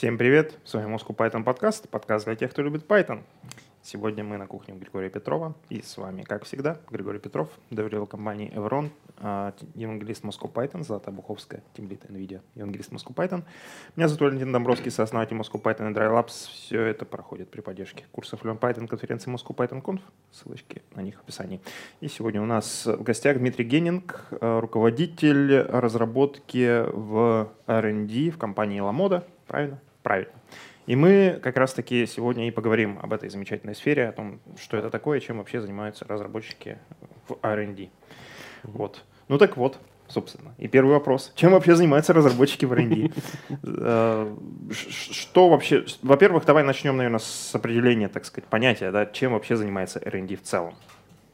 Всем привет, с вами Moscow Python подкаст, подкаст для тех, кто любит Python. Сегодня мы на кухне у Григория Петрова. И с вами, как всегда, Григорий Петров, доверил компании Evron, а, евангелист Moscow Python, Злата Буховская, тимлит NVIDIA, евангелист Moscow Python. Меня зовут Валентин Домбровский, сооснователь Moscow Python и Dry Labs. Все это проходит при поддержке курсов Learn Python конференции Moscow Python Conf. Ссылочки на них в описании. И сегодня у нас в гостях Дмитрий Геннинг, а, руководитель разработки в R&D в компании Lamoda. Правильно? Правильно. И мы как раз-таки сегодня и поговорим об этой замечательной сфере, о том, что это такое, чем вообще занимаются разработчики в R&D. Вот. Ну так вот, собственно. И первый вопрос. Чем вообще занимаются разработчики в R&D? Э, что вообще... Во-первых, давай начнем, наверное, с определения, так сказать, понятия, да, чем вообще занимается R&D в целом.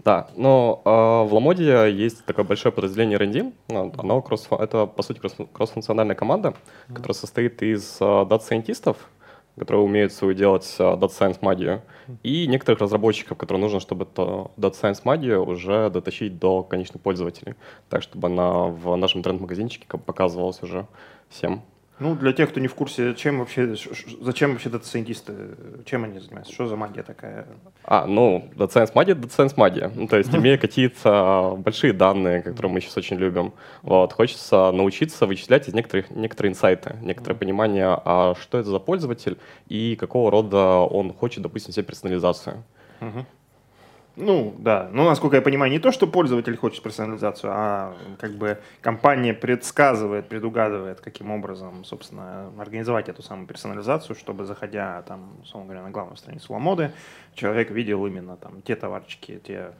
Да, но э, в Ламоде есть такое большое подразделение R&D. Оно кросс, это, по сути, кроссфункциональная команда, которая состоит из э, data scientist ов, которые умеют свою делать э, Data Science магию, и некоторых разработчиков, которые нужно, чтобы Data Science магию уже дотащить до конечных пользователей, так чтобы она в нашем интернет-магазинчике показывалась уже всем. Ну, для тех, кто не в курсе, чем вообще, зачем вообще data scientist ы, чем они занимаются, что за магия такая? А, ну, Science магия, Science магия. Ну, то есть, имея какие-то большие данные, которые мы сейчас очень любим, вот, хочется научиться вычислять из некоторых, некоторые инсайты, некоторое понимание, а что это за пользователь и какого рода он хочет, допустим, себе персонализацию. Uh-huh. Ну, да. Ну, насколько я понимаю, не то, что пользователь хочет персонализацию, а как бы компания предсказывает, предугадывает, каким образом, собственно, организовать эту самую персонализацию, чтобы, заходя, там, условно говоря, на главную страницу Ламоды, человек видел именно там те товарчики, те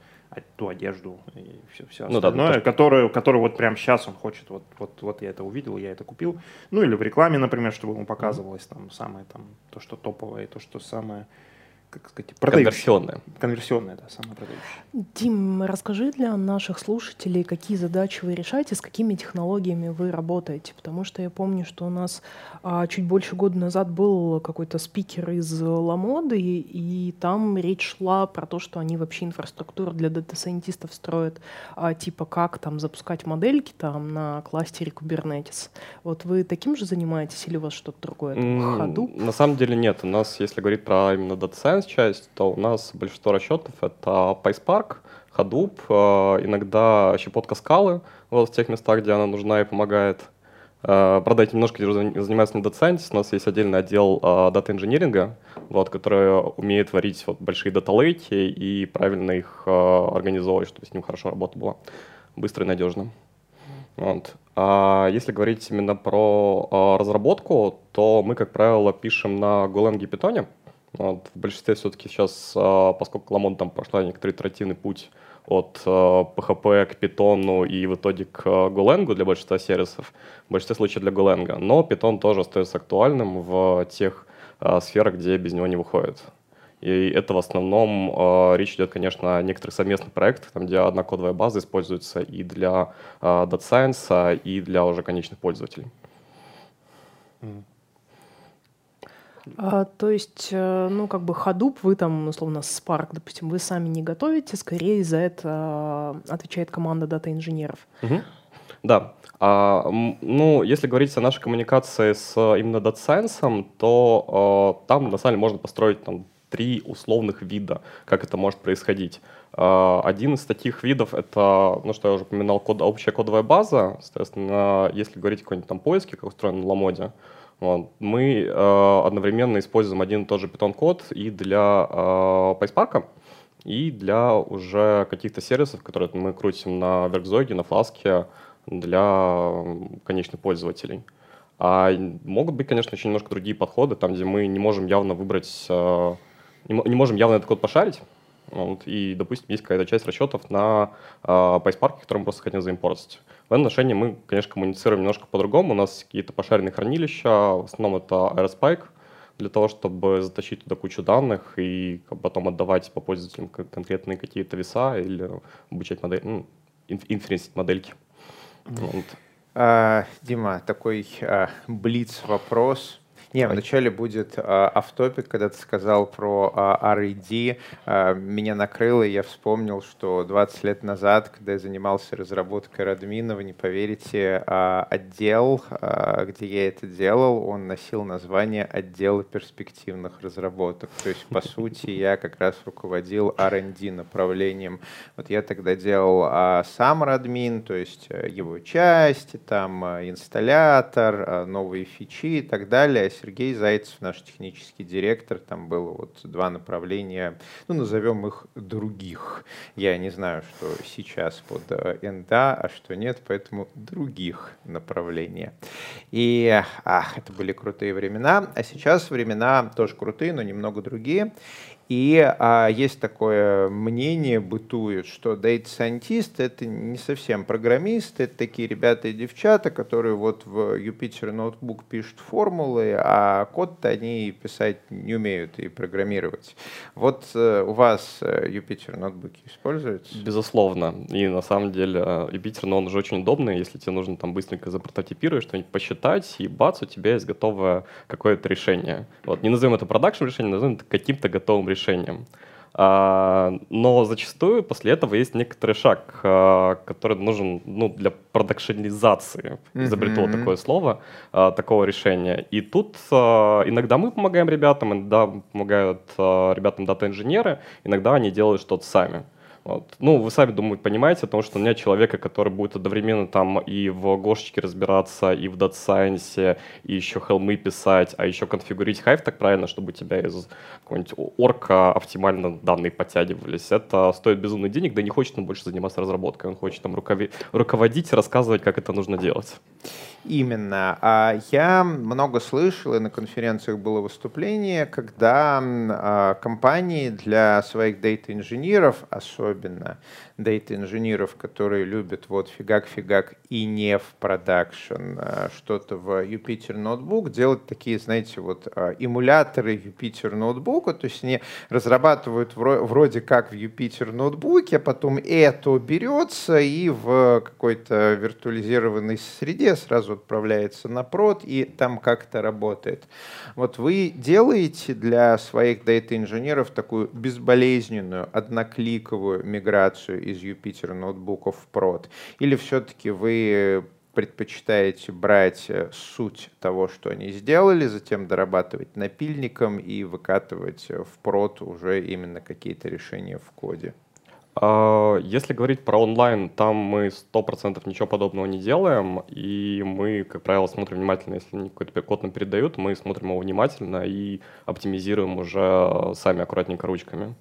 ту одежду и все, все остальное, ну, да, которую, которую вот прямо сейчас он хочет, вот, вот, вот я это увидел, я это купил. Ну или в рекламе, например, чтобы ему показывалось там самое там, то, что топовое, то, что самое как сказать, Конверсионная. Конверсионная, да, самая продающая. Дим, расскажи для наших слушателей, какие задачи вы решаете, с какими технологиями вы работаете, потому что я помню, что у нас а, чуть больше года назад был какой-то спикер из Ламоды, и, и там речь шла про то, что они вообще инфраструктуру для дата-сайентистов строят, а, типа как там запускать модельки там на кластере Kubernetes. Вот вы таким же занимаетесь или у вас что-то другое? Mm, ходу? На самом деле нет. У нас, если говорить про именно дата science часть, то у нас большинство расчетов — это PySpark, Hadoop, э, иногда щепотка скалы вот в тех местах, где она нужна и помогает. Э, правда, этим немножко занимается не Data у нас есть отдельный отдел э, дата инжиниринга, вот, который умеет варить вот, большие дата-лейки и правильно их организовывать, чтобы с ним хорошо работа была, быстро и надежно. Вот. А если говорить именно про разработку, то мы, как правило, пишем на Golang и Python. Вот, в большинстве все-таки сейчас, а, поскольку Ламон там прошла некоторый итеративный путь от PHP а, к Python и в итоге к Golang для большинства сервисов, в большинстве случаев для Golang. Но Python тоже остается актуальным в тех а, сферах, где без него не выходит. И это в основном э, речь идет, конечно, о некоторых совместных проектах, там, где одна кодовая база используется и для э, Data Science, и для уже конечных пользователей. А, то есть, э, ну, как бы Hadoop, вы там, условно, Spark, допустим, вы сами не готовите, скорее за это отвечает команда дата-инженеров. Угу. Да. А, ну, если говорить о нашей коммуникации с именно Data Science, то а, там, на самом деле, можно построить там, три условных вида, как это может происходить. Один из таких видов — это, ну, что я уже упоминал, код, общая кодовая база. Соответственно, если говорить о какой-нибудь там поиске, как устроен на Ламоде, вот. Мы э, одновременно используем один и тот же Python-код и для э, PySpark, и для уже каких-то сервисов, которые мы крутим на Веркзоге, на Фласке для конечных пользователей. А могут быть, конечно, еще немножко другие подходы, там, где мы не можем явно выбрать, э, не можем явно этот код пошарить, вот, и, допустим, есть какая-то часть расчетов на э, PySpark, которую мы просто хотим заимпортить. В этом отношении мы, конечно, коммуницируем немножко по-другому. У нас какие-то пошаренные хранилища, в основном это AeroSpike, для того, чтобы затащить туда кучу данных и потом отдавать по пользователям конкретные какие-то веса или обучать модель, ну, инференсить модельки. Вот. А, Дима, такой а, блиц вопрос. Не, вначале будет а, автопик, когда ты сказал про а, R&D. А, меня накрыло, и я вспомнил, что 20 лет назад, когда я занимался разработкой Радмина, вы не поверите, а, отдел, а, где я это делал, он носил название отдела перспективных разработок. То есть, по сути, я как раз руководил R&D направлением. Вот я тогда делал а, сам Радмин, то есть э, его части, там а, инсталлятор, а, новые фичи и так далее Сергей Зайцев, наш технический директор, там было вот два направления, ну, назовем их других. Я не знаю, что сейчас под э, НДА, а что нет, поэтому других направления. И ах, это были крутые времена, а сейчас времена тоже крутые, но немного другие. И а, есть такое мнение, бытует, что scientist это не совсем программисты, это такие ребята и девчата, которые вот в Jupyter Notebook пишут формулы, а код-то они писать не умеют и программировать. Вот э, у вас э, Jupyter Notebook используется? Безусловно. И на самом деле э, Jupyter, но он уже очень удобный, если тебе нужно там быстренько запрототипировать, что-нибудь посчитать, и бац, у тебя есть готовое какое-то решение. Вот, не назовем это продакшн решением, назовем это каким-то готовым решением решением. А, но зачастую после этого есть некоторый шаг, а, который нужен ну, для продакшенизации, изобрету mm-hmm. такое слово, а, такого решения. И тут иногда мы помогаем ребятам, иногда помогают ребятам дата-инженеры, иногда они делают что-то сами. Вот. Ну, вы сами, думаю, понимаете, потому что у меня человека, который будет одновременно там и в гошечке разбираться, и в Data и еще хелмы писать, а еще конфигурить Hive так правильно, чтобы у тебя из какого-нибудь орка оптимально данные подтягивались. Это стоит безумно денег, да не хочет он больше заниматься разработкой, он хочет там руководить, рассказывать, как это нужно делать. Именно. А я много слышал, и на конференциях было выступление, когда а, компании для своих data-инженеров, особенно data-инженеров, которые любят вот фигак-фигак и не в продакшн, а, что-то в Jupyter Notebook, делать такие, знаете, вот а, эмуляторы Jupyter Notebook, то есть они разрабатывают вроде как в Jupyter Notebook, а потом это берется и в какой-то виртуализированной среде сразу отправляется на прод и там как-то работает. Вот вы делаете для своих дейта-инженеров такую безболезненную, однокликовую миграцию из Jupyter ноутбуков в прод? Или все-таки вы предпочитаете брать э, суть того, что они сделали, затем дорабатывать напильником и выкатывать в прод уже именно какие-то решения в коде? А, если говорить про онлайн, там мы 100% ничего подобного не делаем, и мы, как правило, смотрим внимательно, если какой-то код нам передают, мы смотрим его внимательно и оптимизируем уже сами аккуратненько ручками.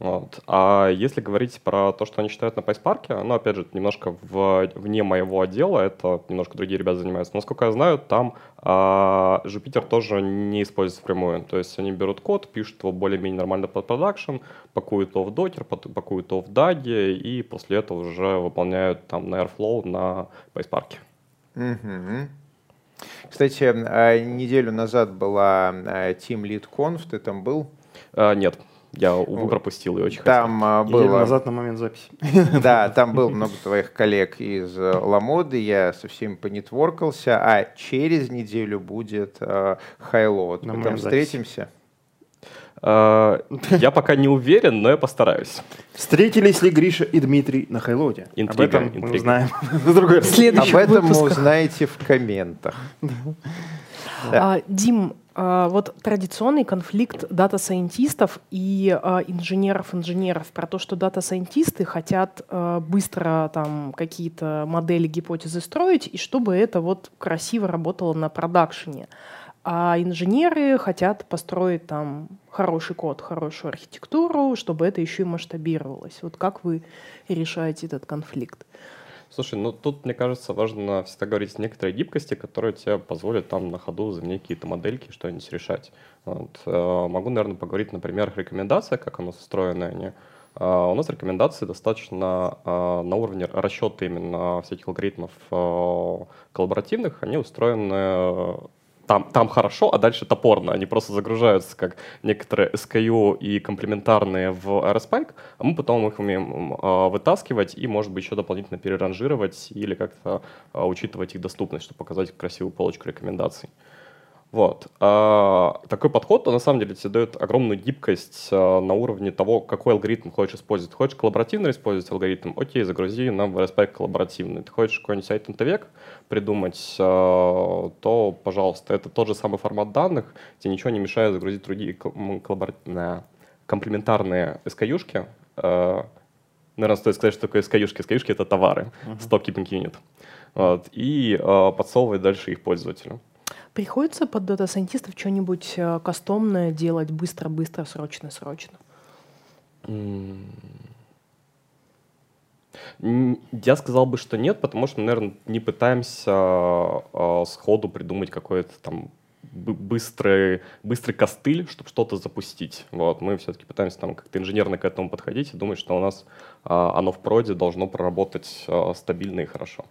Вот. А если говорить про то, что они считают на PySpark, ну, опять же, немножко в, вне моего отдела, это немножко другие ребята занимаются. Насколько я знаю, там а, Jupyter тоже не используется впрямую. То есть они берут код, пишут его более-менее нормально под продакшн, пакуют его в Docker, пакуют его в DAG, и после этого уже выполняют там на Airflow на PySpark. Угу. Кстати, а, неделю назад была а, Team Lead Conf, ты там был? А, нет. Я, увы, пропустил и очень там хотел. А, было... назад на момент записи. Да, там было много твоих коллег из э, Ламоды, я со всеми понетворкался, а через неделю будет uh, Highload. Мы там встретимся? Uh, я пока не уверен, но я постараюсь. Встретились ли Гриша и Дмитрий на Хайлоде? Интрига, Об этом интрига. мы узнаем Об этом мы узнаете в комментах. А, Дим, вот традиционный конфликт дата-сайентистов и а, инженеров-инженеров про то, что дата-сайентисты хотят а, быстро там какие-то модели, гипотезы строить, и чтобы это вот красиво работало на продакшене. А инженеры хотят построить там хороший код, хорошую архитектуру, чтобы это еще и масштабировалось. Вот как вы решаете этот конфликт? Слушай, ну тут, мне кажется, важно всегда говорить о некоторой гибкости, которая тебе позволит там на ходу заменить какие-то модельки, что-нибудь решать. Вот. Э, могу, наверное, поговорить на примерах рекомендаций, как у нас устроены они. Uh, у нас рекомендации достаточно uh, на уровне расчета именно всяких алгоритмов коллаборативных. Они устроены там, там хорошо, а дальше топорно. Они просто загружаются как некоторые SKU и комплементарные в RSpike, а мы потом их умеем э, вытаскивать и, может быть, еще дополнительно переранжировать или как-то э, учитывать их доступность, чтобы показать красивую полочку рекомендаций. Вот. А, такой подход, он на самом деле тебе дает огромную гибкость а, на уровне того, какой алгоритм хочешь использовать. Хочешь коллаборативно использовать алгоритм? Окей, загрузи нам в RSP коллаборативный. Ты хочешь какой-нибудь айтентовек придумать, а, то, пожалуйста, это тот же самый формат данных, тебе ничего не мешает загрузить другие коллаборативные комплементарные SKU-шки. А, наверное, стоит сказать, что такое SKU-шки. SKU-шки — это товары, uh-huh. Stock Keeping Unit. Вот, и а, подсовывать дальше их пользователю. Приходится под дата-сайентистов что-нибудь э, кастомное делать быстро-быстро, срочно-срочно? Я сказал бы, что нет, потому что мы, наверное, не пытаемся э, сходу придумать какой-то там быстрый, быстрый костыль, чтобы что-то запустить. Вот. Мы все-таки пытаемся там как-то инженерно к этому подходить и думать, что у нас э, оно в проде должно проработать э, стабильно и хорошо.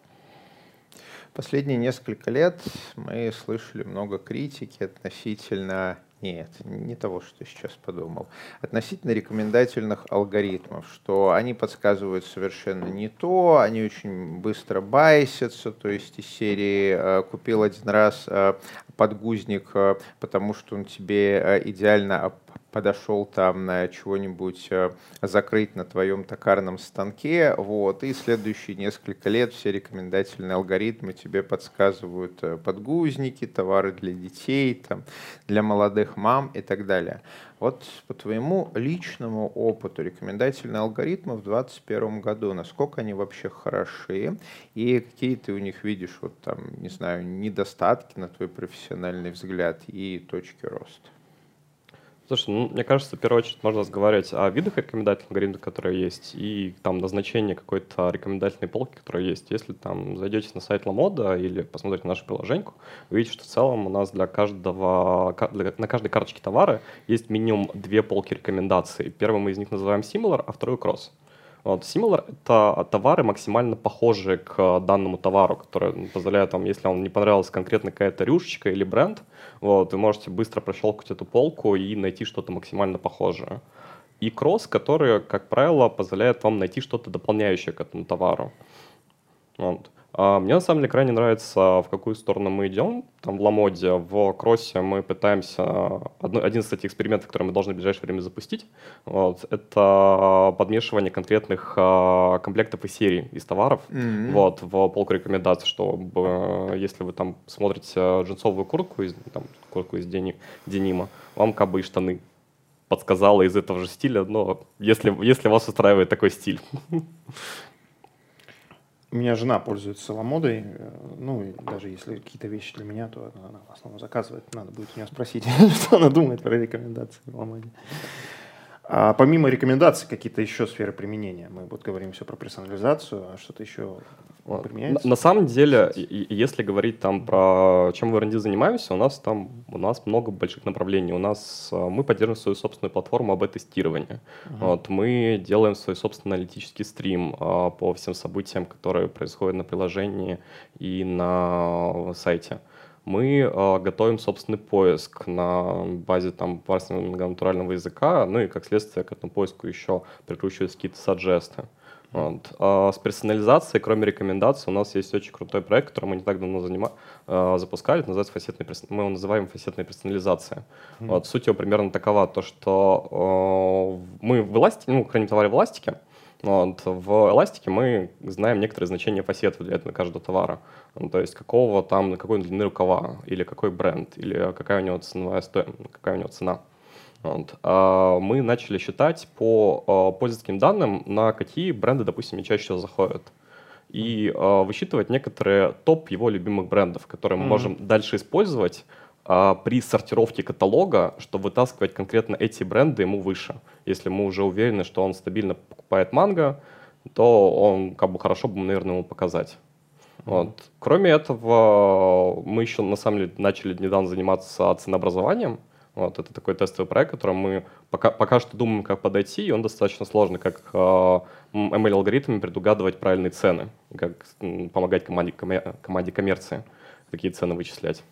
Последние несколько лет мы слышали много критики относительно нет, не того, что сейчас подумал. Относительно рекомендательных алгоритмов, что они подсказывают совершенно не то, они очень быстро байсятся, то есть из серии э, «купил один раз э, подгузник, э, потому что он тебе идеально подошел там на чего-нибудь э, закрыть на твоем токарном станке, вот, и следующие несколько лет все рекомендательные алгоритмы тебе подсказывают э, подгузники, товары для детей, там, для молодых мам и так далее. Вот по твоему личному опыту рекомендательные алгоритмы в 2021 году, насколько они вообще хороши и какие ты у них видишь, вот там, не знаю, недостатки на твой профессиональный взгляд и точки роста? Слушай, ну, мне кажется, в первую очередь можно разговаривать о видах рекомендательных алгоритмов, которые есть, и там назначение какой-то рекомендательной полки, которая есть. Если там зайдете на сайт Ламода или посмотрите нашу приложеньку, вы видите, что в целом у нас для каждого, для, на каждой карточке товара есть минимум две полки рекомендаций. Первый мы из них называем Similar, а второй Cross. Вот, similar — это товары максимально похожие к данному товару, который позволяет вам, если вам не понравилась конкретно какая-то рюшечка или бренд, вот, вы можете быстро прощелкать эту полку и найти что-то максимально похожее. И кросс, который, как правило, позволяет вам найти что-то дополняющее к этому товару. Вот. А мне на самом деле крайне нравится, в какую сторону мы идем. Там в Ламоде, в Кроссе мы пытаемся... один из этих экспериментов, который мы должны в ближайшее время запустить, вот, это подмешивание конкретных а, комплектов и серий из товаров mm-hmm. вот, в полку рекомендаций, чтобы если вы там смотрите джинсовую куртку, из, там, куртку из дени, денима, вам кабы и штаны подсказала из этого же стиля, но если, если вас устраивает такой стиль. У меня жена пользуется ламодой, э, ну, и даже если какие-то вещи для меня, то она, в основном заказывает. Надо будет у нее спросить, что она думает про рекомендации в ламоде. А помимо рекомендаций, какие-то еще сферы применения? Мы вот говорим все про персонализацию, а что-то еще применяется? На, на самом деле, если говорить там про чем в R&D занимаемся, у нас там у нас много больших направлений. У нас а, мы поддерживаем свою собственную платформу об тестировании. Uh-huh. Вот, мы делаем свой собственный аналитический стрим а, по всем событиям, которые происходят на приложении и на сайте мы э, готовим собственный поиск на базе там парсинга многонатурального языка, ну и как следствие к этому поиску еще прикручиваются какие-то саджесты. Вот. А с персонализацией, кроме рекомендаций, у нас есть очень крутой проект, который мы не так давно занима... э, запускали, это называется фасетная перс... мы его называем фасетная персонализация. Mm-hmm. Вот, суть его примерно такова, то что э, мы в эластике, ну, храним товары в эластике, вот. В эластике мы знаем некоторые значения фасетов для этого каждого товара. Ну, то есть какого там, какой длины рукава, или какой бренд, или какая у него ценовая стоимость, какая у него цена. Вот. А мы начали считать по а, пользовательским данным, на какие бренды, допустим, чаще всего заходят. И а, высчитывать некоторые топ его любимых брендов, которые мы mm-hmm. можем дальше использовать при сортировке каталога, чтобы вытаскивать конкретно эти бренды ему выше. Если мы уже уверены, что он стабильно покупает манго, то он как бы хорошо бы, наверное, ему показать. Mm-hmm. Вот. Кроме этого, мы еще на самом деле начали недавно заниматься ценообразованием. Вот, это такой тестовый проект, которым мы пока, пока что думаем, как подойти, и он достаточно сложный, как э, ML-алгоритмами предугадывать правильные цены, как помогать команде, команде коммерции такие цены вычислять.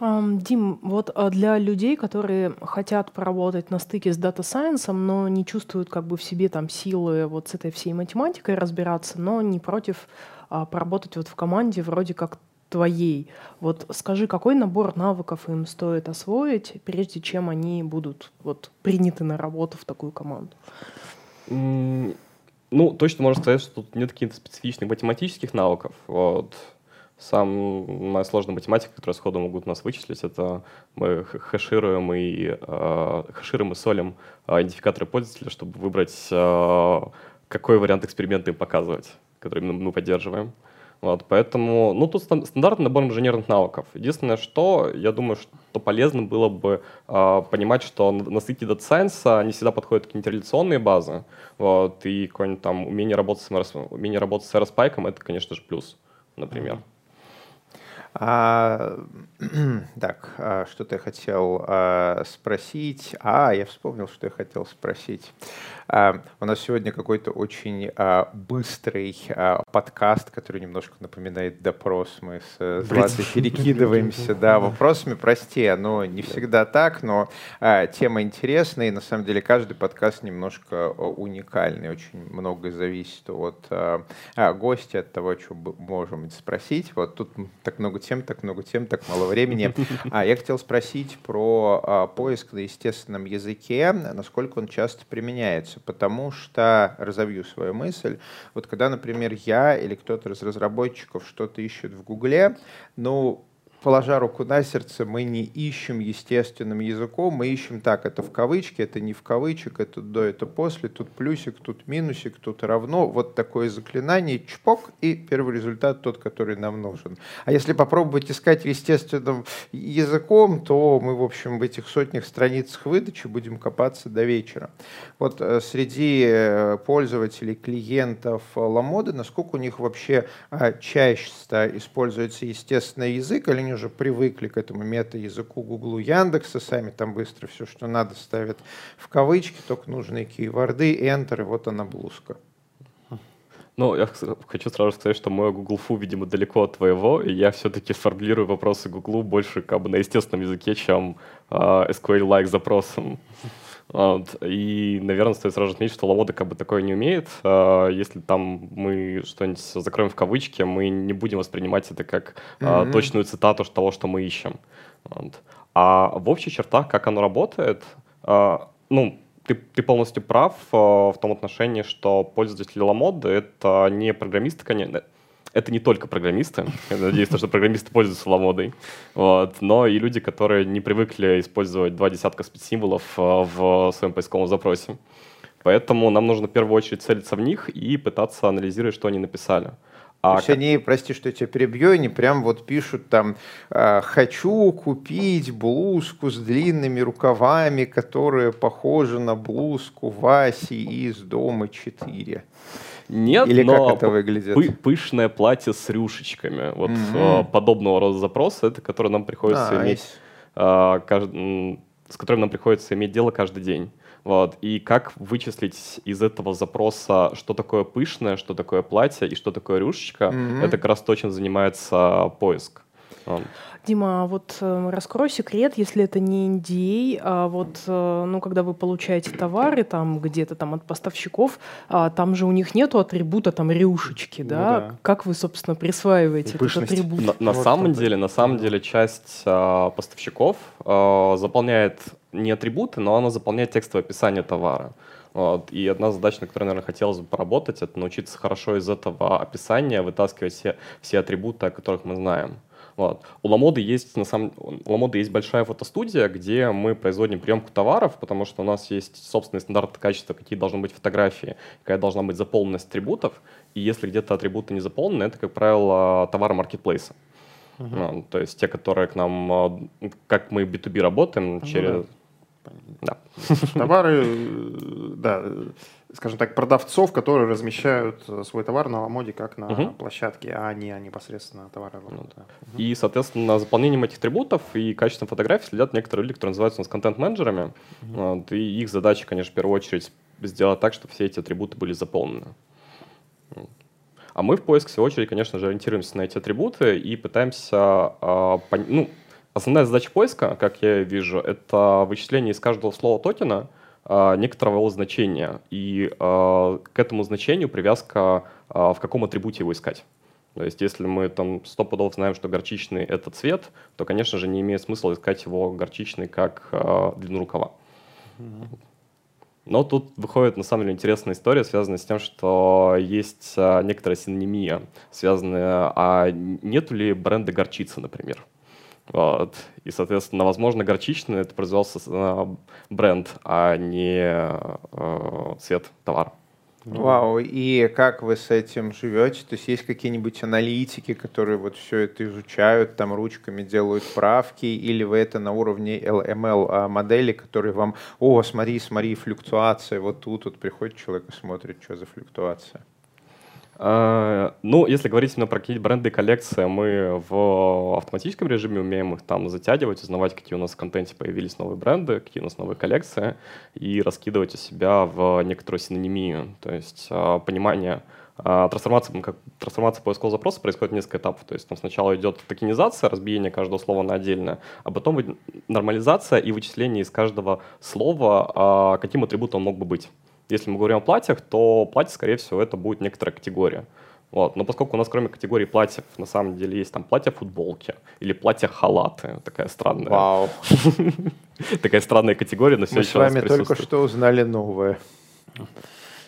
Дим, вот а, для людей, которые хотят поработать на стыке с дата сайенсом, но не чувствуют как бы в себе там силы вот с этой всей математикой разбираться, но не против а, поработать вот в команде вроде как твоей. Вот скажи, какой набор навыков им стоит освоить, прежде чем они будут вот, приняты на работу в такую команду? Ну, точно можно сказать, что тут нет каких-то специфичных математических навыков. Вот. Самая сложная математика, которую сходу могут нас вычислить, это мы хэшируем и, э, хэшируем и солим э, идентификаторы пользователя, чтобы выбрать, э, какой вариант эксперимента им показывать, который мы поддерживаем. Вот, поэтому, ну, тут стандартный набор инженерных навыков. Единственное, что, я думаю, что полезно было бы э, понимать, что на стыке Data Science не всегда подходят какие-нибудь реляционные базы, вот, и какое-нибудь там умение работать с, умение работать с RSPike, это, конечно же, плюс, например. А, так, а, что-то я хотел а, спросить. А, я вспомнил, что я хотел спросить. А, у нас сегодня какой-то очень а, быстрый а, подкаст, который немножко напоминает допрос. Мы с Златой перекидываемся да, вопросами. Прости, но не всегда так, но тема интересная. И на самом деле каждый подкаст немножко уникальный. Очень многое зависит от гостя, от того, что можем спросить. Вот тут так много тем, так много тем, так мало времени. А я хотел спросить про поиск на естественном языке, насколько он часто применяется, потому что, разовью свою мысль, вот когда, например, я или кто-то из разработчиков что-то ищет в Гугле, ну, положа руку на сердце, мы не ищем естественным языком, мы ищем так, это в кавычки, это не в кавычек, это до, это после, тут плюсик, тут минусик, тут равно. Вот такое заклинание, чпок, и первый результат тот, который нам нужен. А если попробовать искать естественным языком, то мы, в общем, в этих сотнях страницах выдачи будем копаться до вечера. Вот э, среди э, пользователей, клиентов Ламоды, насколько у них вообще а, чаще используется естественный язык, или уже привыкли к этому мета-языку Гуглу Яндекса, сами там быстро все, что надо, ставят в кавычки, только нужные кейворды, Enter, и вот она блузка. Ну, я хочу сразу сказать, что мой Google Fu, видимо, далеко от твоего, и я все-таки формулирую вопросы Google больше как бы на естественном языке, чем э, SQL-like запросом. Вот. И, наверное, стоит сразу отметить, что Ламода как бы такое не умеет. А, если там мы что-нибудь закроем в кавычки, мы не будем воспринимать это как mm-hmm. точную цитату того, что мы ищем. Вот. А в общих чертах, как оно работает, а, ну, ты, ты полностью прав в том отношении, что пользователи Ламоды — это не программисты, конечно, это не только программисты. Я надеюсь, что программисты пользуются ламодой. Вот. Но и люди, которые не привыкли использовать два десятка спецсимволов э, в своем поисковом запросе. Поэтому нам нужно в первую очередь целиться в них и пытаться анализировать, что они написали. А То есть как... они, прости, что я тебя перебью, они прям вот пишут там «А, «хочу купить блузку с длинными рукавами, которая похожа на блузку Васи из дома 4». Нет, Или но как это выглядит? Пы пышное платье с рюшечками. Вот mm-hmm. подобного рода запросы, это которые нам приходится nice. иметь, а, кажд... с которым нам приходится иметь дело каждый день. Вот. И как вычислить из этого запроса, что такое пышное, что такое платье и что такое рюшечка, mm-hmm. это как раз то, чем занимается поиск. Вот. Дима, а вот э, раскрой секрет, если это не NDA, а вот, э, ну, когда вы получаете товары там где-то там от поставщиков, а, там же у них нету атрибута там рюшечки, да? Ну, да. Как вы, собственно, присваиваете этот атрибут? На, на вот самом деле, на самом деле, часть а, поставщиков а, заполняет не атрибуты, но она заполняет текстовое описание товара. Вот. И одна задача, на которой, наверное, хотелось бы поработать, это научиться хорошо из этого описания вытаскивать все, все атрибуты, о которых мы знаем. Вот. У Ламоды есть, на самом у Ламоды есть большая фотостудия, где мы производим приемку товаров, потому что у нас есть собственные стандарты качества, какие должны быть фотографии, какая должна быть заполненность атрибутов. И если где-то атрибуты не заполнены, это, как правило, товары маркетплейса. Uh-huh. Ну, то есть те, которые к нам, а, как мы B2B работаем, uh-huh. через... Да. Товары, э, да, скажем так, продавцов, которые размещают э, свой товар на Ламоде как на угу. площадке, а не непосредственно товары Ламода. Угу. И, соответственно, заполнением этих атрибутов и качеством фотографий следят некоторые люди, которые называются у нас контент-менеджерами. Угу. Вот, и их задача, конечно, в первую очередь сделать так, чтобы все эти атрибуты были заполнены. А мы в поиск, в свою очередь, конечно же, ориентируемся на эти атрибуты и пытаемся, э, пон... ну, основная задача поиска, как я вижу, это вычисление из каждого слова токена – а, некоторого его значения, и а, к этому значению привязка, а, в каком атрибуте его искать. То есть, если мы там сто пудов знаем, что горчичный — это цвет, то, конечно же, не имеет смысла искать его горчичный как длину рукава. Но тут выходит, на самом деле, интересная история, связанная с тем, что есть а, некоторая синонимия, связанная, а нету ли бренда горчицы, например. Вот. И, соответственно, возможно, горчичный это произвелся бренд, а не э, цвет товара. Ну, Вау, и как вы с этим живете? То есть есть какие-нибудь аналитики, которые вот все это изучают, там ручками делают правки, или вы это на уровне LML а, модели, которые вам, о, смотри, смотри, флюктуация, вот тут вот приходит человек и смотрит, что за флюктуация? А, ну, если говорить именно про какие-то бренды и коллекции, мы в автоматическом режиме умеем их там затягивать, узнавать, какие у нас в контенте появились новые бренды, какие у нас новые коллекции, и раскидывать у себя в некоторую синонимию. То есть а, понимание а, трансформация, как трансформация поискового запроса происходит несколько этапов. То есть там сначала идет токенизация, разбиение каждого слова на отдельное, а потом нормализация и вычисление из каждого слова, каким атрибутом он мог бы быть. Если мы говорим о платьях, то платье, скорее всего, это будет некоторая категория. Вот. Но поскольку у нас кроме категории платьев на самом деле есть там платья-футболки или платья-халаты, такая странная. Вау. Такая странная категория, но все Мы с вами только что узнали новое.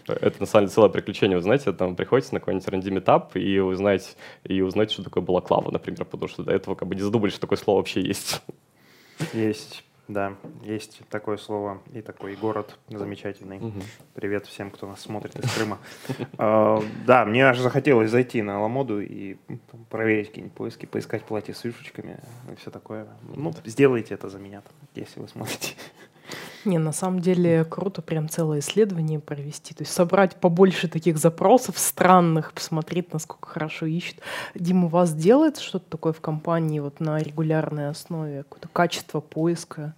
Это на самом деле целое приключение. Вы знаете, там приходите на какой-нибудь рандим-этап и узнаете, и узнаете, что такое балаклава, например, потому что до этого как бы не задумали, что такое слово вообще есть. Есть. Да, есть такое слово и такой город замечательный. Угу. Привет всем, кто нас смотрит из Крыма. А, да, мне аж захотелось зайти на Аламоду и проверить какие-нибудь поиски, поискать платье с вишечками и все такое. Ну, сделайте это за меня, если вы смотрите. Не, на самом деле круто прям целое исследование провести, то есть собрать побольше таких запросов странных, посмотреть, насколько хорошо ищут. Дима, у вас делается что-то такое в компании вот на регулярной основе, какое-то качество поиска?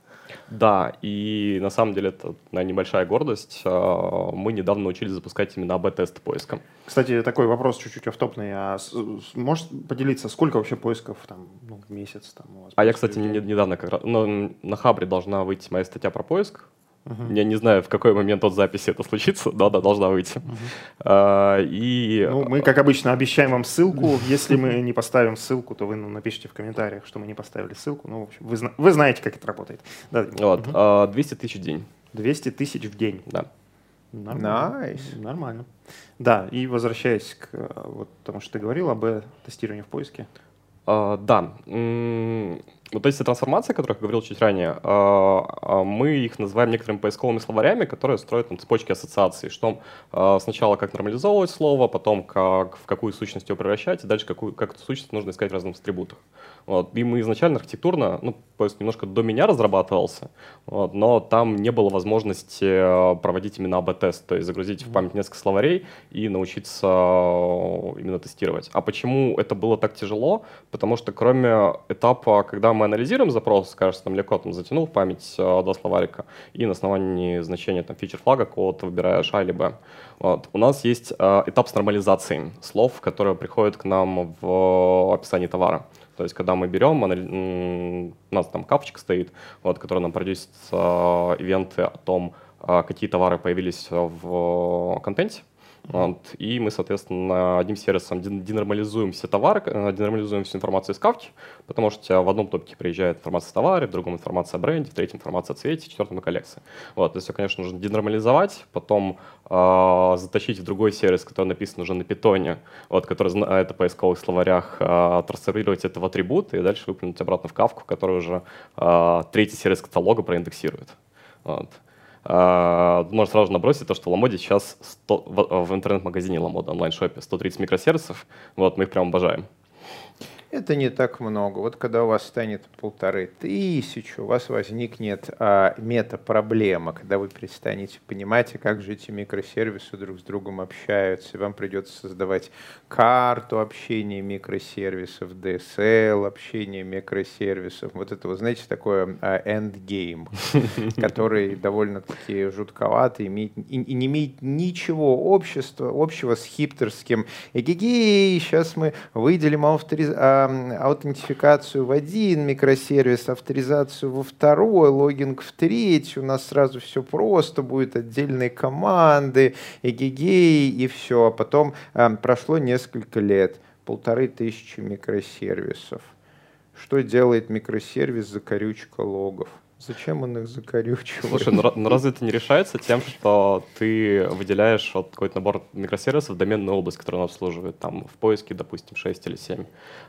Да, и на самом деле это небольшая гордость. А, мы недавно научились запускать именно АБ-тест поиска. Кстати, такой вопрос чуть-чуть автопный. А можешь поделиться, сколько вообще поисков там, ну, в месяц? Там, у вас а я, кстати, не, недавно как раз... Ну, на Хабре должна выйти моя статья про поиск. Uh-huh. Я не знаю, в какой момент от записи это случится. Да, да, должна выйти. Uh-huh. А, и... Ну, мы, как обычно, обещаем вам ссылку. Если мы не поставим ссылку, то вы ну, напишите в комментариях, что мы не поставили ссылку. Ну, в общем, вы, вы знаете, как это работает. Да. Вот, uh-huh. 200 тысяч в день. 200 тысяч в день. Да. Нормально. Nice. Нормально. Да, и возвращаясь к вот, тому, что ты говорил об тестировании в поиске. Uh, да. Вот эти трансформации, о которых я говорил чуть ранее, а, а, мы их называем некоторыми поисковыми словарями, которые строят там, цепочки ассоциаций, что а, сначала как нормализовывать слово, потом как, в какую сущность его превращать, и дальше какую, как эту сущность нужно искать в разных атрибутах. Вот. И мы изначально архитектурно, ну, поиск немножко до меня разрабатывался, вот, но там не было возможности проводить именно АБ-тест, то есть загрузить в память несколько словарей и научиться именно тестировать. А почему это было так тяжело? Потому что кроме этапа, когда мы анализируем запрос, кажется, там легко там затянул в память э, два словарика, и на основании значения там фичер флага код выбираешь А или Б. Вот. У нас есть э, этап с нормализацией слов, которые приходят к нам в описании товара. То есть, когда мы берем, у нас там капчик стоит, вот, который нам продюсит э, ивенты о том, э, какие товары появились в контенте, вот, и мы, соответственно, одним сервисом денормализуем все товары, э, денормализуем всю информацию из кавки, потому что в одном топике приезжает информация о товаре, в другом информация о бренде, в третьем информация о цвете, в четвертом о коллекции. Вот, это все, конечно, нужно денормализовать, потом э, затащить в другой сервис, который написан уже на питоне, вот, который знает о поисковых словарях, э, трансформировать это в атрибут и дальше выплюнуть обратно в кавку, который уже э, третий сервис каталога проиндексирует. Вот. Uh, можно сразу набросить то, что в Ламоде сейчас 100, в, в интернет-магазине Ламода онлайн-шопе 130 микросервисов. Вот, мы их прям обожаем. Это не так много. Вот когда у вас станет полторы тысячи, у вас возникнет а, мета-проблема, когда вы перестанете понимать, а как же эти микросервисы друг с другом общаются, и вам придется создавать карту общения микросервисов, DSL общения микросервисов. Вот это, вы знаете, такое а, endgame, который довольно-таки жутковатый и, и не имеет ничего общества, общего с хиптерским. Эгегей, сейчас мы выделим авторизацию аутентификацию в один микросервис, авторизацию во второй, логинг в третий. У нас сразу все просто, будет отдельные команды, эгегей и все. А потом прошло несколько лет полторы тысячи микросервисов. Что делает микросервис за корючка логов? Зачем он их закорючивает? Слушай, ну, ну разве это не решается тем, что ты выделяешь вот какой-то набор микросервисов в доменную область, которую он обслуживает, там в поиске, допустим, 6 или 7.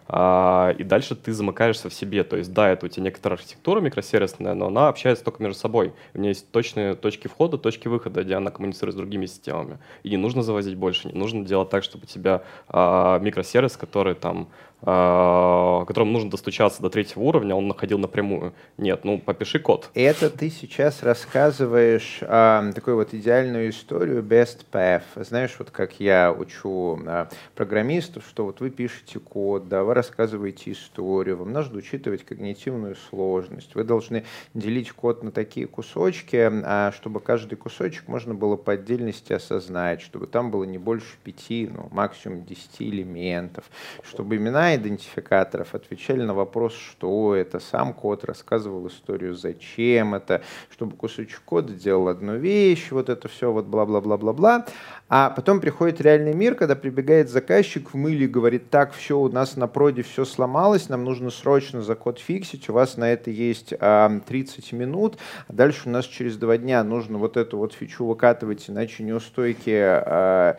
А, и дальше ты замыкаешься в себе. То есть, да, это у тебя некоторая архитектура микросервисная, но она общается только между собой. У нее есть точные точки входа, точки выхода, где она коммуницирует с другими системами. И не нужно завозить больше, не нужно делать так, чтобы у тебя а, микросервис, который там которому нужно достучаться до третьего уровня, он находил напрямую. Нет, ну попиши код. Это ты сейчас рассказываешь э, такую вот идеальную историю best path. Знаешь, вот как я учу э, программистов, что вот вы пишете код, да, вы рассказываете историю, вам нужно учитывать когнитивную сложность. Вы должны делить код на такие кусочки, э, чтобы каждый кусочек можно было по отдельности осознать, чтобы там было не больше пяти, ну, максимум десяти элементов, чтобы имена идентификаторов отвечали на вопрос, что это, сам код рассказывал историю, зачем это, чтобы кусочек кода делал одну вещь, вот это все, вот бла-бла-бла-бла-бла. А потом приходит реальный мир, когда прибегает заказчик в мыле и говорит, так, все, у нас на проде все сломалось, нам нужно срочно за код фиксить, у вас на это есть а, 30 минут, а дальше у нас через два дня нужно вот эту вот фичу выкатывать, иначе неустойки а,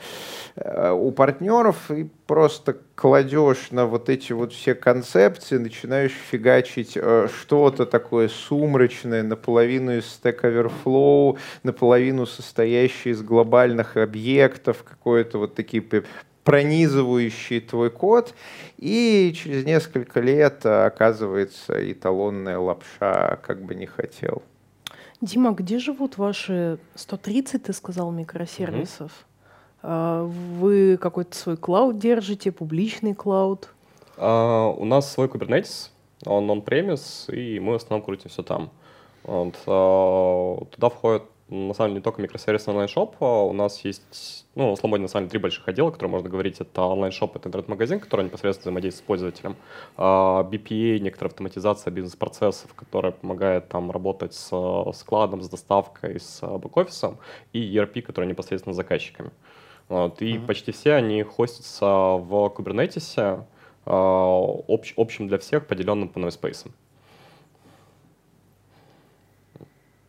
а, у партнеров, и просто кладешь на вот эти вот все концепции, начинаешь фигачить э, что-то такое сумрачное, наполовину из Stack Overflow, наполовину состоящее из глобальных объектов, какое-то вот такие пронизывающие твой код, и через несколько лет оказывается эталонная лапша, как бы не хотел. Дима, где живут ваши 130, ты сказал, микросервисов? А, вы какой-то свой клауд держите, публичный клауд? Uh, у нас свой Kubernetes, он on-premise, и мы в основном крутим все там. Вот, uh, туда входит, на самом деле, не только микросервис онлайн-шоп, а у нас есть, ну, в Слободе, на самом деле, три больших отдела, которые можно говорить. Это онлайн-шоп, это интернет-магазин, который непосредственно взаимодействует с пользователем, uh, BPA, некоторая автоматизация бизнес-процессов, которая помогает там работать с складом, с доставкой, с бэк-офисом, и ERP, который непосредственно с заказчиками. Вот, и mm-hmm. почти все они хостятся в Kubernetes, общ, общим для всех, поделенным по namespace.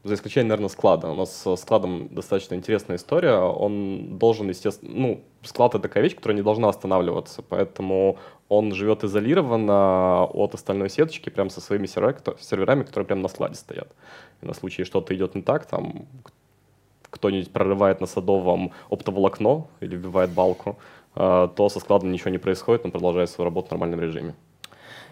За исключением, наверное, склада. У нас с складом достаточно интересная история. Он должен, естественно, ну, склад это такая вещь, которая не должна останавливаться, поэтому он живет изолированно от остальной сеточки, прямо со своими серверами, которые прямо на складе стоят. И на случай что-то идет не так, там кто-нибудь прорывает на садовом оптоволокно или вбивает балку, э, то со складом ничего не происходит, он продолжает свою работу в нормальном режиме.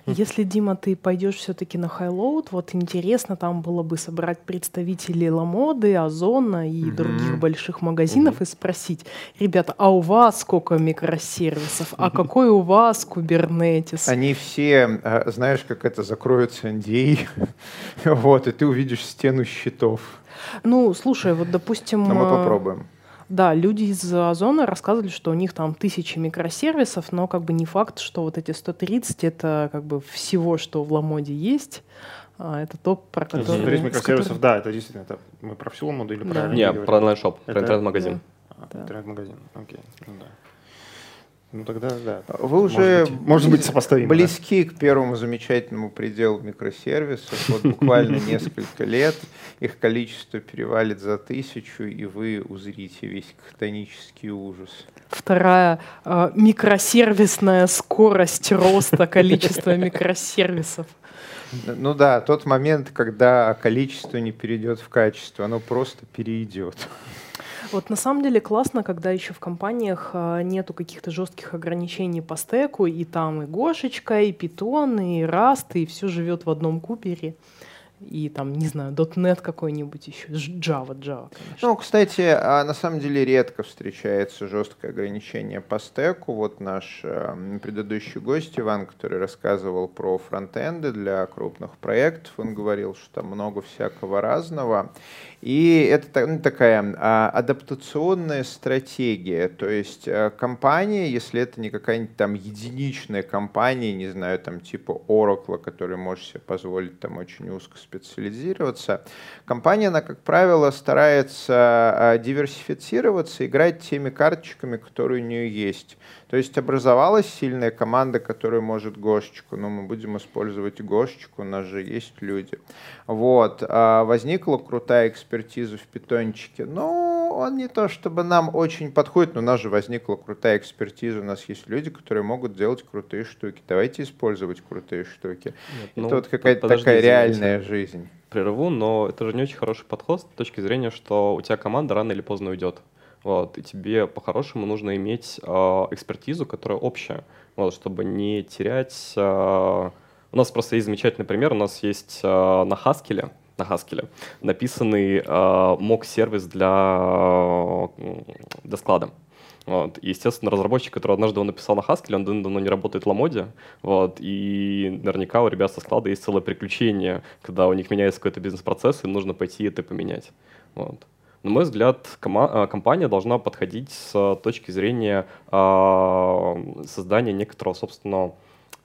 Если, Дима, ты пойдешь все-таки на HighLoad, вот интересно там было бы собрать представителей Ламоды, Озона и mm-hmm. других больших магазинов mm-hmm. и спросить, ребята, а у вас сколько микросервисов, а какой у вас Kubernetes? Они все, э, знаешь, как это, закроются NDA, вот, и ты увидишь стену щитов. Ну, слушай, вот, допустим... Но мы э, попробуем. Да, люди из Озона рассказывали, что у них там тысячи микросервисов, но как бы не факт, что вот эти 130 это как бы всего, что в Ламоде есть. А, это топ, про который... 130 микросервисов, который... да, это действительно, это мы про всю Ламоду или про... Да. Нет, про онлайн-шоп, про интернет-магазин. Да. А, интернет-магазин, окей, ну да. Ну тогда да. Вы уже может быть, может быть. Близки да? к первому замечательному пределу микросервисов. Вот буквально несколько лет их количество перевалит за тысячу, и вы узрите весь хтонический ужас. Вторая э, микросервисная скорость роста количества микросервисов. Ну да, тот момент, когда количество не перейдет в качество, оно просто перейдет. Вот на самом деле классно, когда еще в компаниях а, нету каких-то жестких ограничений по стеку, и там и Гошечка, и Python, и Rust, и все живет в одном купере и там, не знаю, .NET какой-нибудь еще, Java, Java, конечно. Ну, кстати, а на самом деле редко встречается жесткое ограничение по стеку. Вот наш э, предыдущий гость Иван, который рассказывал про фронтенды для крупных проектов, он говорил, что там много всякого разного. И это ну, такая а, адаптационная стратегия. То есть а, компания, если это не какая-нибудь там единичная компания, не знаю, там типа Oracle, который может себе позволить там очень узко специализироваться. Компания, она, как правило, старается а, диверсифицироваться, играть теми карточками, которые у нее есть. То есть образовалась сильная команда, которая может Гошечку, но мы будем использовать Гошечку, у нас же есть люди. Вот. А возникла крутая экспертиза в питончике, но он не то чтобы нам очень подходит, но у нас же возникла крутая экспертиза, у нас есть люди, которые могут делать крутые штуки. Давайте использовать крутые штуки. Нет, это ну, вот какая-то такая реальная жизнь. Прерву, но это же не очень хороший подход с точки зрения, что у тебя команда рано или поздно уйдет. Вот, и тебе по-хорошему нужно иметь э, экспертизу, которая общая, вот, чтобы не терять... Э, у нас просто есть замечательный пример. У нас есть э, на Haskell, на Haskell написанный э, мок-сервис для, для склада. Вот. И, естественно, разработчик, который однажды его написал на Haskell, он давно не работает в Ламоде. Вот. И наверняка у ребят со склада есть целое приключение, когда у них меняется какой-то бизнес-процесс, и нужно пойти это поменять. Вот. На мой взгляд, э, компания должна подходить с точки зрения а, создания некоторого собственного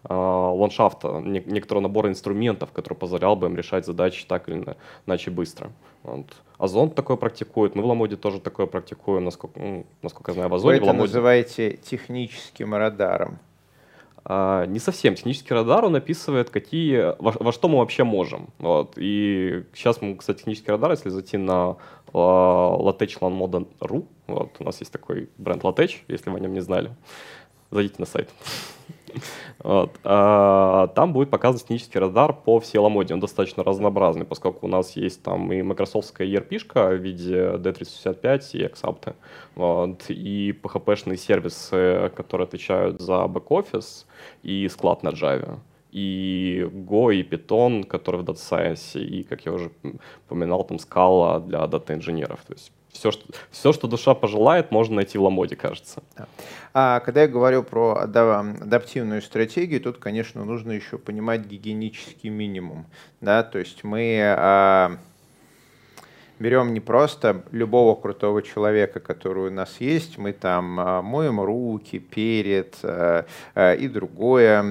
а, ландшафта, некоторого набора инструментов, который позволял бы им решать задачи так или иначе быстро. Вот. Озон такое практикует, мы в Ламоде тоже такое практикуем, насколько, ну, насколько я знаю, в Озоне. Вы это в Ламоде... называете техническим радаром. А, не совсем. Технический радар, он описывает, какие, во, во что мы вообще можем. Вот. И сейчас мы, кстати, технический радар, если зайти на latechlandmodern.ru, вот, у нас есть такой бренд Latech, если вы о нем не знали, зайдите на сайт. Вот. А, там будет показан технический радар по всей ламоде. Он достаточно разнообразный, поскольку у нас есть там и майкрософтская ERP-шка в виде D365 и Exapta, вот, и PHP-шные сервисы, которые отвечают за бэк-офис и склад на Java и Go, и Python, который в Data Science, и, как я уже упоминал, там Scala для дата-инженеров. То есть все что, все, что душа пожелает, можно найти в Ламоде, кажется. А когда я говорю про адаптивную стратегию, тут, конечно, нужно еще понимать гигиенический минимум. Да? То есть мы а, берем не просто любого крутого человека, который у нас есть, мы там а, моем руки перед а, а, и другое,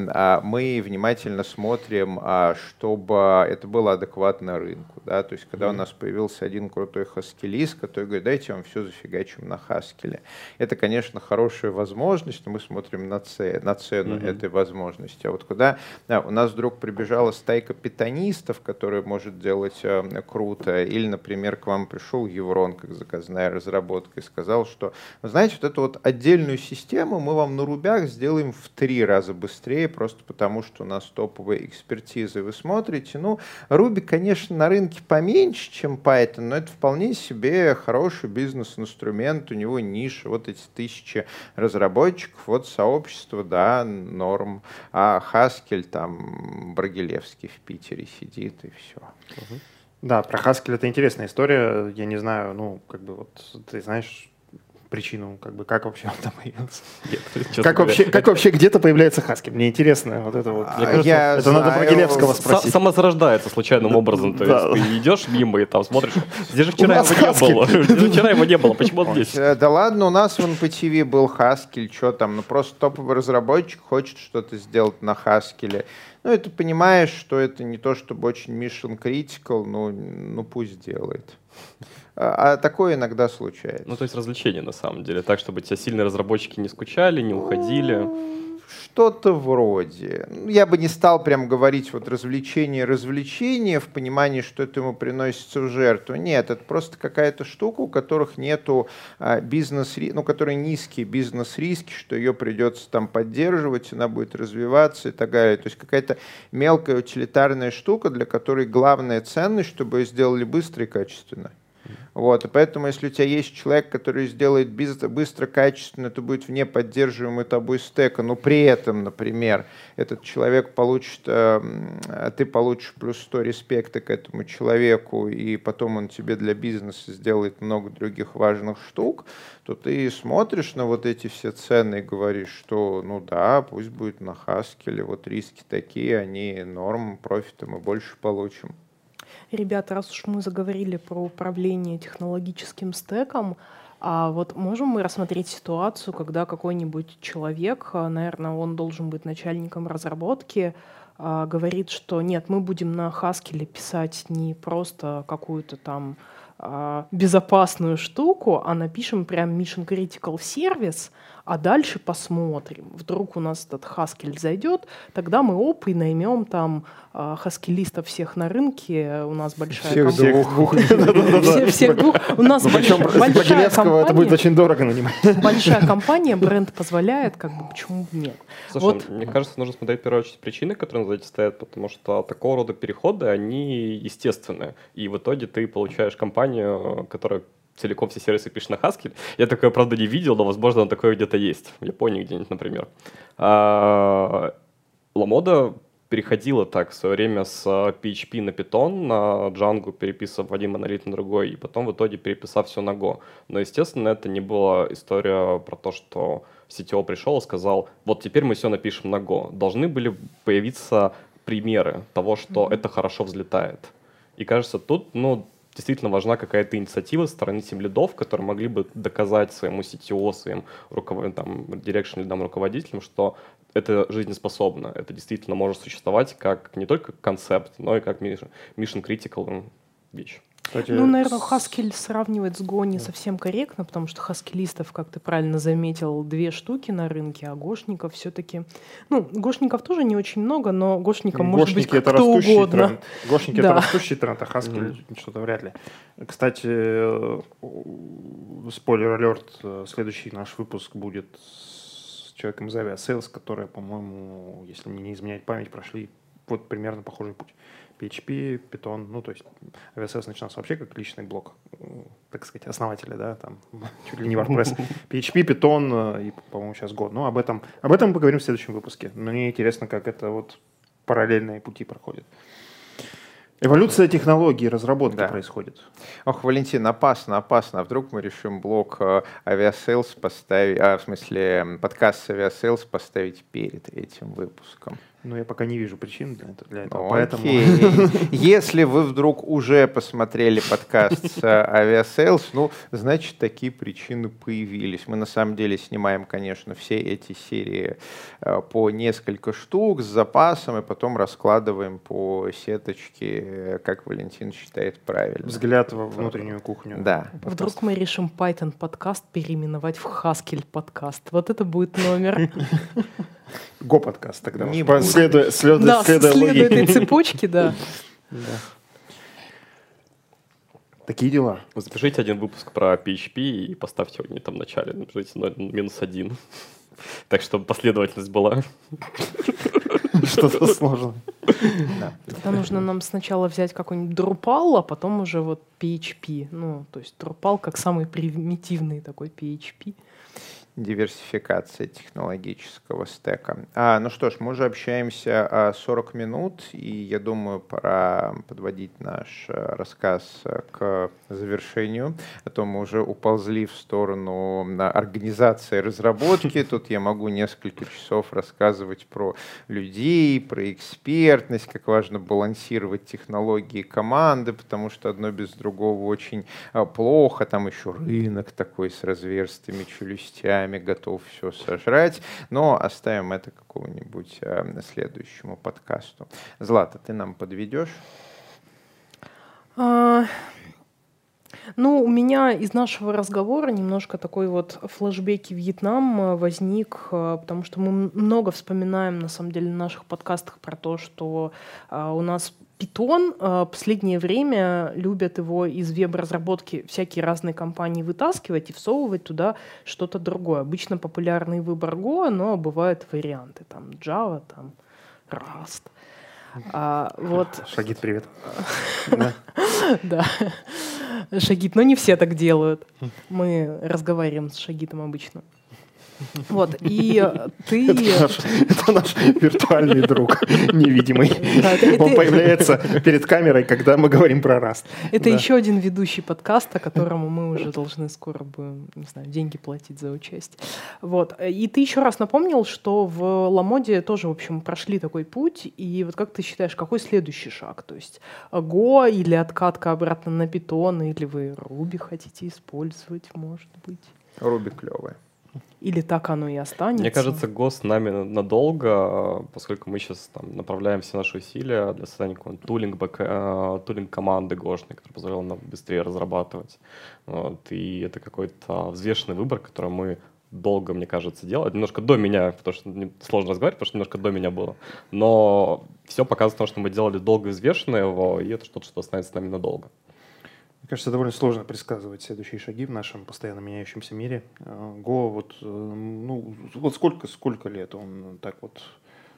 мы внимательно смотрим, чтобы это было адекватно рынку. Да? То есть, когда у нас появился один крутой хаскелист, который говорит, дайте вам все зафигачим на хаскеле. Это, конечно, хорошая возможность, но мы смотрим на, ц... на цену mm-hmm. этой возможности. А вот когда да, у нас вдруг прибежала стайка питонистов, которая может делать э, круто, или, например, к вам пришел Еврон, как заказная разработка, и сказал, что, знаете, вот эту вот отдельную систему мы вам на рубях сделаем в три раза быстрее, просто потому что у нас топовые экспертизы. Вы смотрите, ну, Ruby, конечно, на рынке поменьше, чем Python, но это вполне себе хороший бизнес-инструмент, у него ниша, вот эти тысячи разработчиков, вот сообщество, да, норм, а Haskell там Брагилевский в Питере сидит и все. Угу. Да, про Haskell это интересная история. Я не знаю, ну, как бы вот ты знаешь причину, как бы как вообще он там появился? Нет, как вообще, как вообще где-то появляется Haskell? Мне интересно вот это вот. Мне кажется, я это знаю, надо про Гелевского спросить. Самозарождается случайным образом. То есть ты идешь мимо и там смотришь. Здесь же вчера его не было. Вчера его не было. Почему он здесь? Да ладно, у нас в NPTV был Haskell, что там? Ну просто топовый разработчик хочет что-то сделать на Haskell. Ну, это понимаешь, что это не то, чтобы очень mission critical, но ну пусть делает. А, а такое иногда случается. Ну, то есть развлечение на самом деле, так, чтобы тебя сильные разработчики не скучали, не уходили. Что-то вроде. Я бы не стал прям говорить вот развлечение, развлечение в понимании, что это ему приносится в жертву. Нет, это просто какая-то штука, у которых нету а, бизнес, ну, которые низкие бизнес-риски, что ее придется там поддерживать, она будет развиваться и так далее. То есть какая-то мелкая утилитарная штука, для которой главная ценность, чтобы ее сделали быстро и качественно. Вот, и поэтому, если у тебя есть человек, который сделает быстро, быстро качественно, это будет вне поддерживаемый тобой стека, но при этом, например, этот человек получит, э, ты получишь плюс 100 респекта к этому человеку, и потом он тебе для бизнеса сделает много других важных штук, то ты смотришь на вот эти все цены и говоришь, что ну да, пусть будет на Хаскеле, вот риски такие, они норм, профита мы больше получим. Ребята, раз уж мы заговорили про управление технологическим стеком, а вот можем мы рассмотреть ситуацию, когда какой-нибудь человек, а, наверное, он должен быть начальником разработки, а, говорит, что нет, мы будем на Haskell писать не просто какую-то там безопасную штуку, а напишем прям Mission Critical сервис, а дальше посмотрим. Вдруг у нас этот Haskell зайдет, тогда мы оп и наймем там а, хаскелистов всех на рынке. У нас большая Всех компания. двух. Всех- двух. У нас Ну, большая- по-гелецкому это будет компания. очень дорого нанимать. Большая компания, бренд позволяет, как бы почему нет. Слушай, мне кажется, нужно смотреть в первую очередь причины, которые за этим стоят, потому что такого рода переходы, они естественные. И в итоге ты получаешь компанию, которая целиком все сервисы пишет на Haskell. Я такое, правда, не видел, но, возможно, такое где-то есть. В Японии где-нибудь, например. А, Ламода переходила так в свое время с PHP на Python, на Django, переписав один монолит на другой, и потом в итоге переписав все на Go. Но, естественно, это не была история про то, что CTO пришел и сказал, вот теперь мы все напишем на Go. Должны были появиться примеры того, что это хорошо взлетает. И кажется, тут, ну, действительно важна какая-то инициатива со стороны тем лидов, которые могли бы доказать своему CTO, своим руковод... там, direction лидам, руководителям, что это жизнеспособно, это действительно может существовать как не только концепт, но и как mission critical вещь. Кстати, Ну, наверное, с- Haskell сравнивать с Go не совсем корректно, потому что хаскелистов, как ты правильно заметил, две штуки на рынке, а гошников все-таки... Ну, гошников тоже не очень много, но гошником может быть Гошники это кто растущий угодно. тренд. Гошники Да. это растущий тренд, а Haskell что-то вряд ли. Кстати, э, спойлер алерт, следующий наш выпуск будет с человеком из Aviasales, которые, по-моему, если мне не изменяет память, прошли вот примерно похожий путь. PHP, Python, ну, то есть Aviasales начинался вообще как личный блок, так сказать, основателя, да, там, чуть ли не WordPress. PHP, Python э, и, по-моему, сейчас год. Ну, об этом, об этом мы поговорим в следующем выпуске. Мне интересно, как это вот параллельные пути проходят. Эволюция технологий, разработки Да. происходит. Ох, Валентин, опасно, опасно. А вдруг мы решим блок э, Aviasales поставить, а, в смысле подкаст с Aviasales поставить перед этим выпуском? Но я пока не вижу причин для этого. Для этого Ну, поэтому... окей. Если вы вдруг уже посмотрели подкаст с э, Aviasales, ну, значит, такие причины появились. Мы на самом деле снимаем, конечно, все эти серии э, по несколько штук с запасом, и потом раскладываем по сеточке, как Валентин считает правильно. Взгляд во внутреннюю кухню. Да. Вдруг мы решим Python подкаст переименовать в Haskell подкаст. Вот это будет номер. Го подкаст тогда. Не. По-. Следуя, следуя, Да, следуя следуя этой цепочке, да. Да. Такие дела. Запишите один выпуск про PHP и поставьте его не там в начале, напишите минус один. Так, чтобы последовательность была. Что-то сложное. Тогда нужно нам сначала взять какой-нибудь Drupal, а потом уже вот PHP. Ну, то есть Drupal как самый примитивный такой PHP. Диверсификация технологического стека. А, ну что ж, мы уже общаемся а, 40 минут, и я думаю, пора подводить наш а, рассказ а, к завершению. А то мы уже уползли в сторону организации разработки. Тут я могу несколько часов рассказывать про людей, про экспертность, как важно балансировать технологии команды, потому что одно без другого очень а, плохо. Там еще рынок такой с разверстыми челюстями, готов все сожрать. Но оставим это какому-нибудь а, следующему подкасту. Злата, ты нам подведешь? Ну, у меня из нашего разговора немножко такой вот флешбеки Вьетнам э, возник, э, потому что мы много вспоминаем, на самом деле, в наших подкастах про то, что а, у нас э, последнее время любят его из веб-разработки всякие разные компании вытаскивать и всовывать туда что-то другое. Обычно популярный выбор Go, но бывают варианты, там Java, там Rust. А, вот Шагит, привет. Да. Шагит, но не все так делают. Мы разговариваем с Шагитом обычно. Вот, и э, ты... Это наш, это наш виртуальный друг, невидимый. Да, это- Он появляется перед камерой, когда мы говорим про Раст. Это Да. еще один ведущий подкаста, которому мы уже должны скоро будем, не знаю, деньги платить за участие. Вот. И ты еще раз напомнил, что в Ламоде тоже, в общем, прошли такой путь. И вот как ты считаешь, какой следующий шаг? То есть Go или откатка обратно на питон, или вы Ruby хотите использовать, может быть? Руби клевая. Или так оно и останется? Мне кажется, ГОС с нами надолго, поскольку мы сейчас там, направляем все наши усилия для создания какой-нибудь тулинг, э, тулинг команды гошной, которая позволяла нам быстрее разрабатывать. Вот, и это какой-то взвешенный выбор, который мы долго, мне кажется, делать. Немножко до меня, потому что сложно разговаривать, потому что немножко до меня было. Но все показывает то, что мы делали долго и взвешенно его, и это что-то, что останется с нами надолго. Мне кажется, довольно сложно предсказывать следующие шаги в нашем постоянно меняющемся мире. Э, Го, вот, э, ну, вот сколько, сколько лет он так вот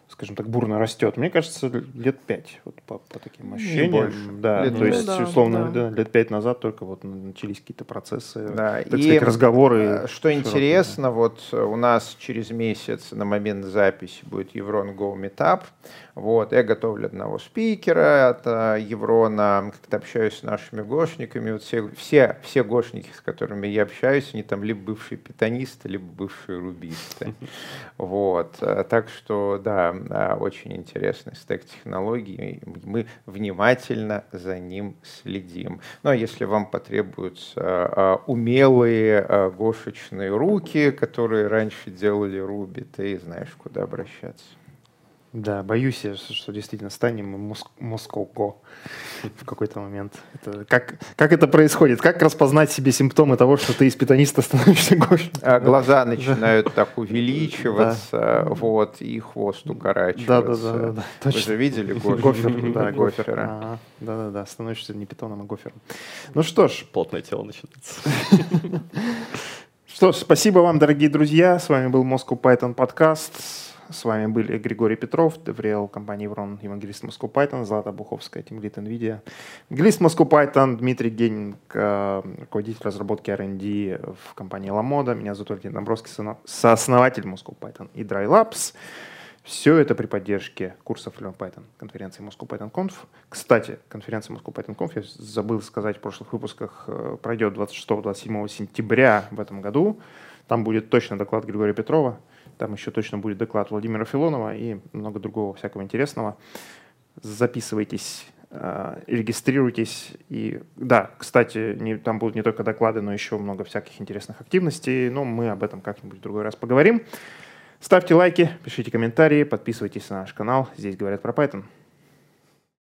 скажем так, бурно растет. Мне кажется, лет пять, вот по, по таким ощущениям. больше. Да, лет то есть, да, условно, да. Да, лет пять назад только вот начались какие-то процессы, да. так и сказать, разговоры. Э, что широкие. интересно, вот у нас через месяц на момент записи будет Еврон Go Meetup. Вот, я готовлю одного спикера от Еврона, как-то общаюсь с нашими гошниками. Вот все, все, все гошники, с которыми я общаюсь, они там либо бывшие питанисты, либо бывшие рубисты. Вот, э, так что, да, а, очень интересный стек технологий. Мы внимательно за ним следим. Ну а если вам потребуются а, умелые а, гошечные руки, которые раньше делали Руби, ты знаешь, куда обращаться. Да, боюсь, что действительно станем Москоко в какой-то момент. Это, как, как это происходит? Как распознать себе симптомы того, что ты из питаниста становишься гошем? А, глаза начинают так увеличиваться, вот, и хвост укорачиваться. Да, да, да. Вы же видели гофер? Да, гофера. Да, да, да, становишься не питоном, а гофером. Ну что ж. Плотное тело начинается. Что ж, спасибо вам, дорогие друзья. С вами был Moscow Python подкаст. С вами были Григорий Петров, Девриэл, компания Еврон, евангелист Москва Python, Злата Буховская, тимлит NVIDIA, евангелист Москва Python, Дмитрий Генин, руководитель разработки R&D в компании Ламода. Меня зовут Ольга Домбровский, сооснователь Москва Python и Dry Labs. Все это при поддержке курсов Learn Python, конференции Moscow Python Conf. Кстати, конференция Moscow Python Conf, я забыл сказать в прошлых выпусках, э, пройдет 26-27 сентября в этом году. Там будет точно доклад Григория Петрова. Там еще точно будет доклад Владимира Филонова и много другого всякого интересного. Записывайтесь, э, регистрируйтесь. И да, кстати, не, там будут не только доклады, но еще много всяких интересных активностей. Но мы об этом как-нибудь в другой раз поговорим. Ставьте лайки, пишите комментарии, подписывайтесь на наш канал. Здесь говорят про Python.